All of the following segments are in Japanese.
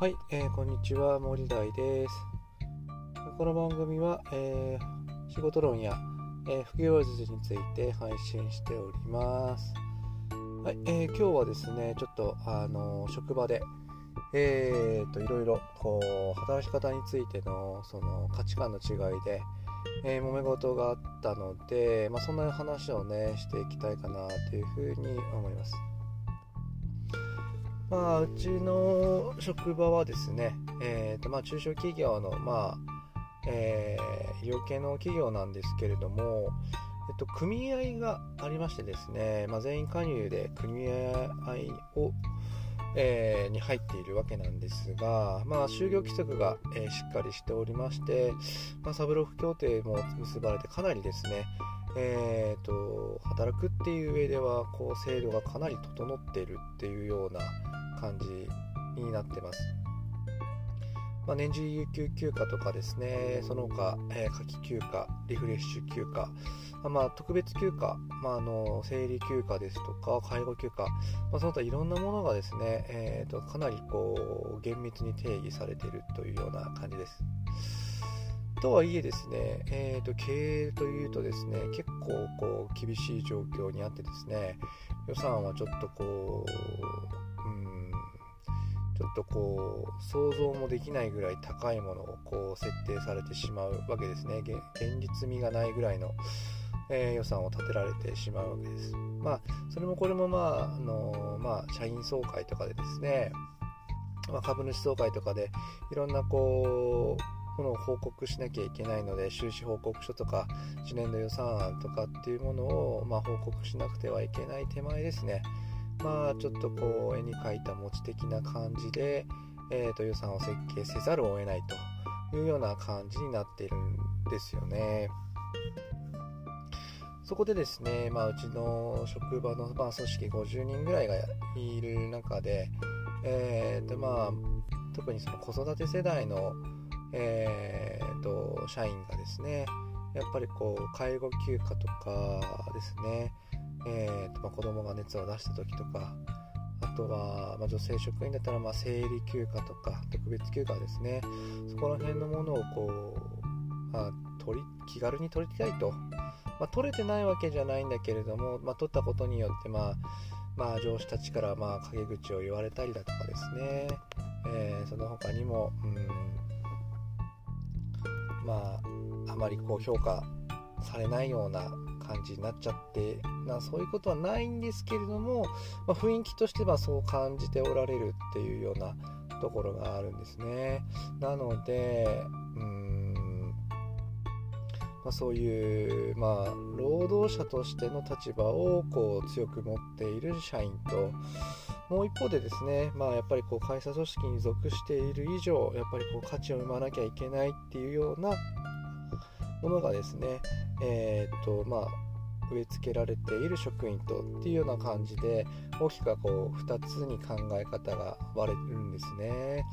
はい、えー、こんにちは森大です。この番組は、えー、仕事論や、えー、副業術について配信しております。はい、えー、今日はですねちょっとあの職場でえーといろいろこう働き方についてのその価値観の違いで、えー、揉め事があったので、まあ、そんな話をねしていきたいかなというふうに思います。まあ、うちの職場はですね、えーとまあ、中小企業の、まあえー、医療系の企業なんですけれども、えっと、組合がありましてですね、まあ、全員加入で組合を、えー、に入っているわけなんですが、まあ、就業規則が、えー、しっかりしておりまして、まあ、サブロフ協定も結ばれてかなりですね、えーと、働くっていう上ではこう制度がかなり整っているっていうような感じになってます。まあ、年次有給休暇とかですね、その他、えー、夏季休暇、リフレッシュ休暇、まあ、特別休暇、まあ、あの生理休暇ですとか、介護休暇、まあ、その他いろんなものがですね、えーと、かなりこう厳密に定義されているというような感じです。とはいえですね、えーと、経営というとですね、結構こう厳しい状況にあってですね、予算はちょっとこう、ちょっとこう、想像もできないぐらい高いものをこう設定されてしまうわけですね。現実味がないぐらいの、えー、予算を立てられてしまうわけです。まあ、それもこれもまあ、あのまあ、社員総会とかでですね、まあ、株主総会とかでいろんなこう、ものを報告しなきゃいけないので収支報告書とか次年度予算案とかっていうものを、まあ、報告しなくてはいけない手前ですねまあちょっとこう絵に描いた持ち的な感じで、えー、と予算を設計せざるを得ないというような感じになっているんですよね。そこでですね、まあ、うちの職場の、まあ、組織50人ぐらいがいる中で、えーとまあ、特にその子育て世代のえーと、社員がですねやっぱりこう介護休暇とかですね、えーとまあ、子供が熱を出した時とかあとは、まあ、女性職員だったらまあ生理休暇とか特別休暇ですね。そこら辺のものをこう、まあ、取り気軽に取りたいと、まあ、取れてないわけじゃないんだけれども、まあ、取ったことによってまあまあ、上司たちからまあ陰口を言われたりだとかですね、えー、その他にも、うんまああまりこう評価されないような感じになっちゃってなそういうことはないんですけれども、まあ、雰囲気としてはそう感じておられるっていうようなところがあるんですね。なのでうんまあ、そういう、まあ、労働者としての立場をこう強く持っている社員ともう一方でですね、まあ、やっぱりこう会社組織に属している以上やっぱりこう価値を生まなきゃいけないっていうようなものがですね、えー、っとまあ、植え付けられている職員とっていうような感じで大きくこう2つに考え方が割れるんですね。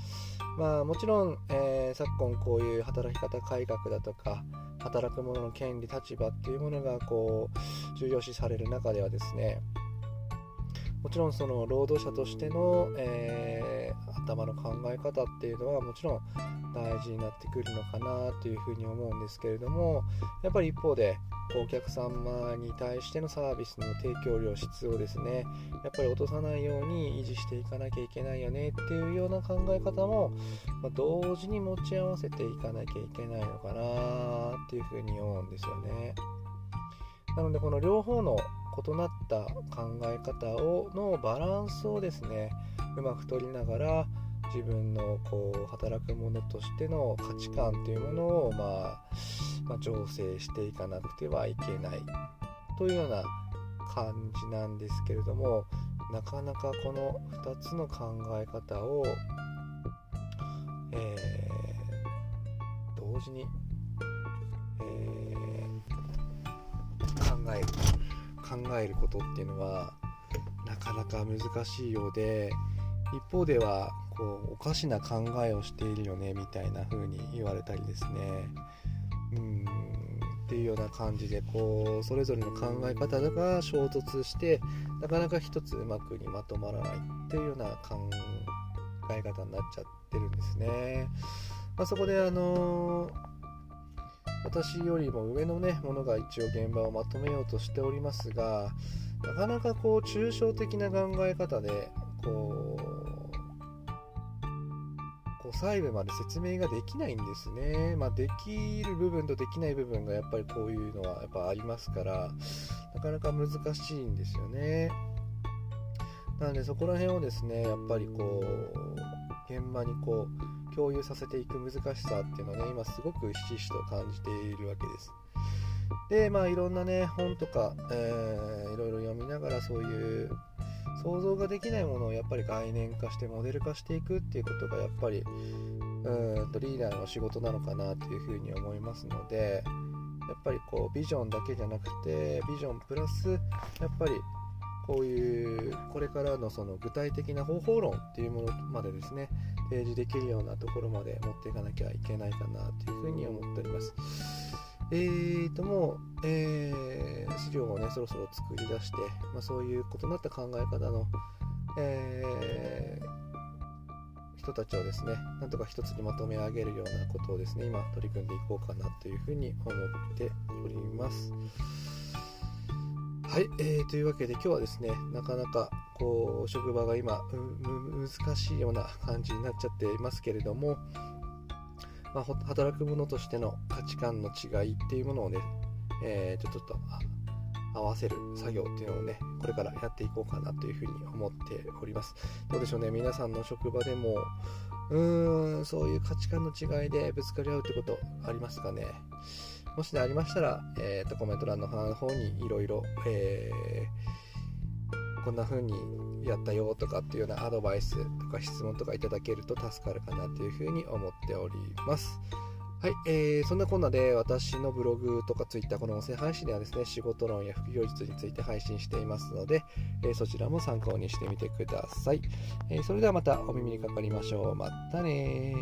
まあ、もちろん、えー、昨今こういう働き方改革だとか働く者の権利立場っていうものがこう重要視される中ではですねもちろんその労働者としての、えー、頭の考え方っていうのはもちろん大事になってくるのかなというふうに思うんですけれどもやっぱり一方でお客様に対してのサービスの提供量質をですねやっぱり落とさないように維持していかなきゃいけないよねっていうような考え方も、まあ、同時に持ち合わせていかなきゃいけないのかなっていうふうに思うんですよね。なのでこの両方の異なった考え方をのバランスをですねうまく取りながら自分のこう働く者としての価値観というものを、まあ、まあ、醸成していかなくてはいけないというような感じなんですけれどもなかなかこの2つの考え方を、えー、同時に、えー、考える。考えることっていうのはなかなか難しいようで一方ではこうおかしな考えをしているよねみたいな風に言われたりですねうんっていうような感じでこうそれぞれの考え方が衝突してなかなか一つうまくにまとまらないっていうような感え方になっちゃってるんですね。まあ、そこであの私よりも上のねものが一応現場をまとめようとしておりますがなかなかこう抽象的な考え方でこうこう細部まで説明ができないんですね。まあ、できる部分とできない部分がやっぱりこういうのはやっぱありますからなかなか難しいんですよね。なのでそこら辺をですねやっぱりこう現場にこう共有させていく難しさっていうのはね今すごくひしひしと感じているわけです。でまあいろんなね本とか、えー、いろいろ読みながらそういう想像ができないものをやっぱり概念化してモデル化していくっていうことがやっぱりうんとリーダーの仕事なのかなというふうに思いますのでやっぱりこうビジョンだけじゃなくてビジョンプラスやっぱりこういうこれからのその具体的な方法論っていうものまでですね提示できるようなところまで持っていかなきゃいけないかなというふうに思っております。えーともう、えー、資料をね、そろそろ作り出して、まあ、そういう異なった考え方の、えー、人たちをですね、なんとか一つにまとめ上げるようなことをですね、今取り組んでいこうかなというふうに思っております。はい、えー、というわけで今日はですね、なかなかこう職場が今難しいような感じになっちゃっていますけれども、まあ、働く者としての価値観の違いっていうものをね、えー、ちょっと合わせる作業っていうのをね、これからやっていこうかなというふうに思っております。どうでしょうね、皆さんの職場でも、うーん、そういう価値観の違いでぶつかり合うってことありますかね？もしね、ありましたら、えーと、コメント欄の方にいろいろ、こんな風にやったよとかっていうようなアドバイスとか質問とかいただけると助かるかなというふうに思っております。はい、えー、そんなこんなで私のブログとかツイッター、この音声配信ではですね、仕事論や副業術について配信していますので、えー、そちらも参考にしてみてください。えー、それではまたお耳にかかりましょう。またね